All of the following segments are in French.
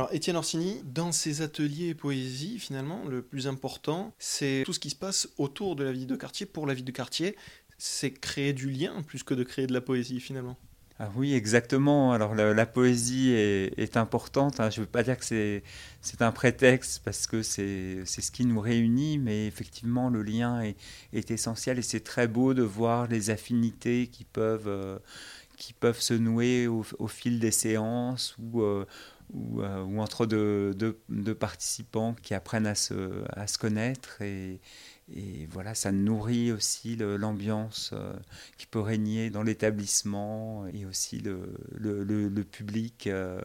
Alors Étienne Orsini, dans ses ateliers poésie, finalement, le plus important, c'est tout ce qui se passe autour de la vie de quartier, pour la vie de quartier. C'est créer du lien plus que de créer de la poésie finalement. Ah oui, exactement. Alors la, poésie est, importante. Hein. Je ne veux pas dire que c'est, un prétexte parce que c'est, ce qui nous réunit, mais effectivement le lien est, essentiel et c'est très beau de voir les affinités qui peuvent, euh, qui peuvent se nouer au, fil des séances ou, euh, ou, entre deux, participants qui apprennent à se, connaître et, voilà, ça nourrit aussi l'ambiance euh, qui peut régner dans l'établissement et aussi le, public euh,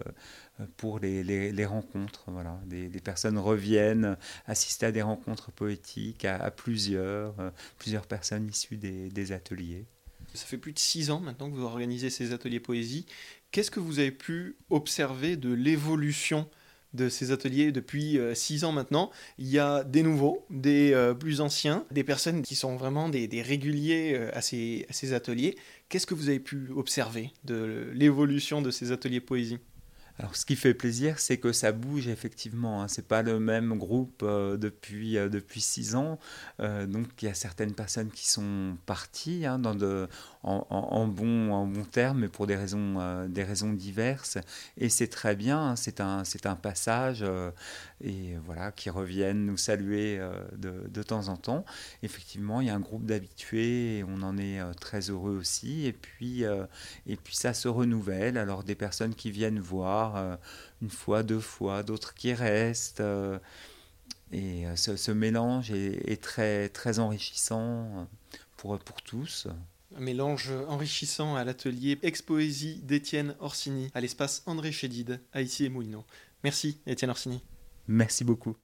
pour les, les, rencontres. Voilà. Des, personnes reviennent assister à des rencontres poétiques à, plusieurs, plusieurs personnes issues des ateliers. Ça fait plus de six ans maintenant que vous organisez ces ateliers poésie. Qu'est-ce que vous avez pu observer de l'évolution de ces ateliers depuis euh, six ans maintenant? Il y a des nouveaux, des euh, plus anciens, des personnes qui sont vraiment des, réguliers euh, à ces, ateliers. Qu'est-ce que vous avez pu observer de l'évolution de ces ateliers poésie? Alors, ce qui fait plaisir, c'est que ça bouge effectivement. Hein. C'est pas le même groupe depuis depuis six ans. donc, il y a certaines personnes qui sont parties hein, dans de, en, bon, en bon terme, mais pour des raisons, euh, des raisons diverses. Et c'est très bien, hein, c'est un, c'est un passage euh, et voilà, qui reviennent nous saluer euh, de, de, temps en temps. Effectivement, il y a un groupe d'habitués on en est très heureux aussi. Et puis, et puis ça se renouvelle. Alors des personnes qui viennent voir une fois, deux fois, d'autres qui restent. et ce, mélange est, très, très enrichissant pour, pour tous. Un mélange enrichissant à l'atelier Expoésie d'Étienne Orsini à l'espace André Chédid à Issy et Moulineau. Merci Étienne Orsini. Merci beaucoup.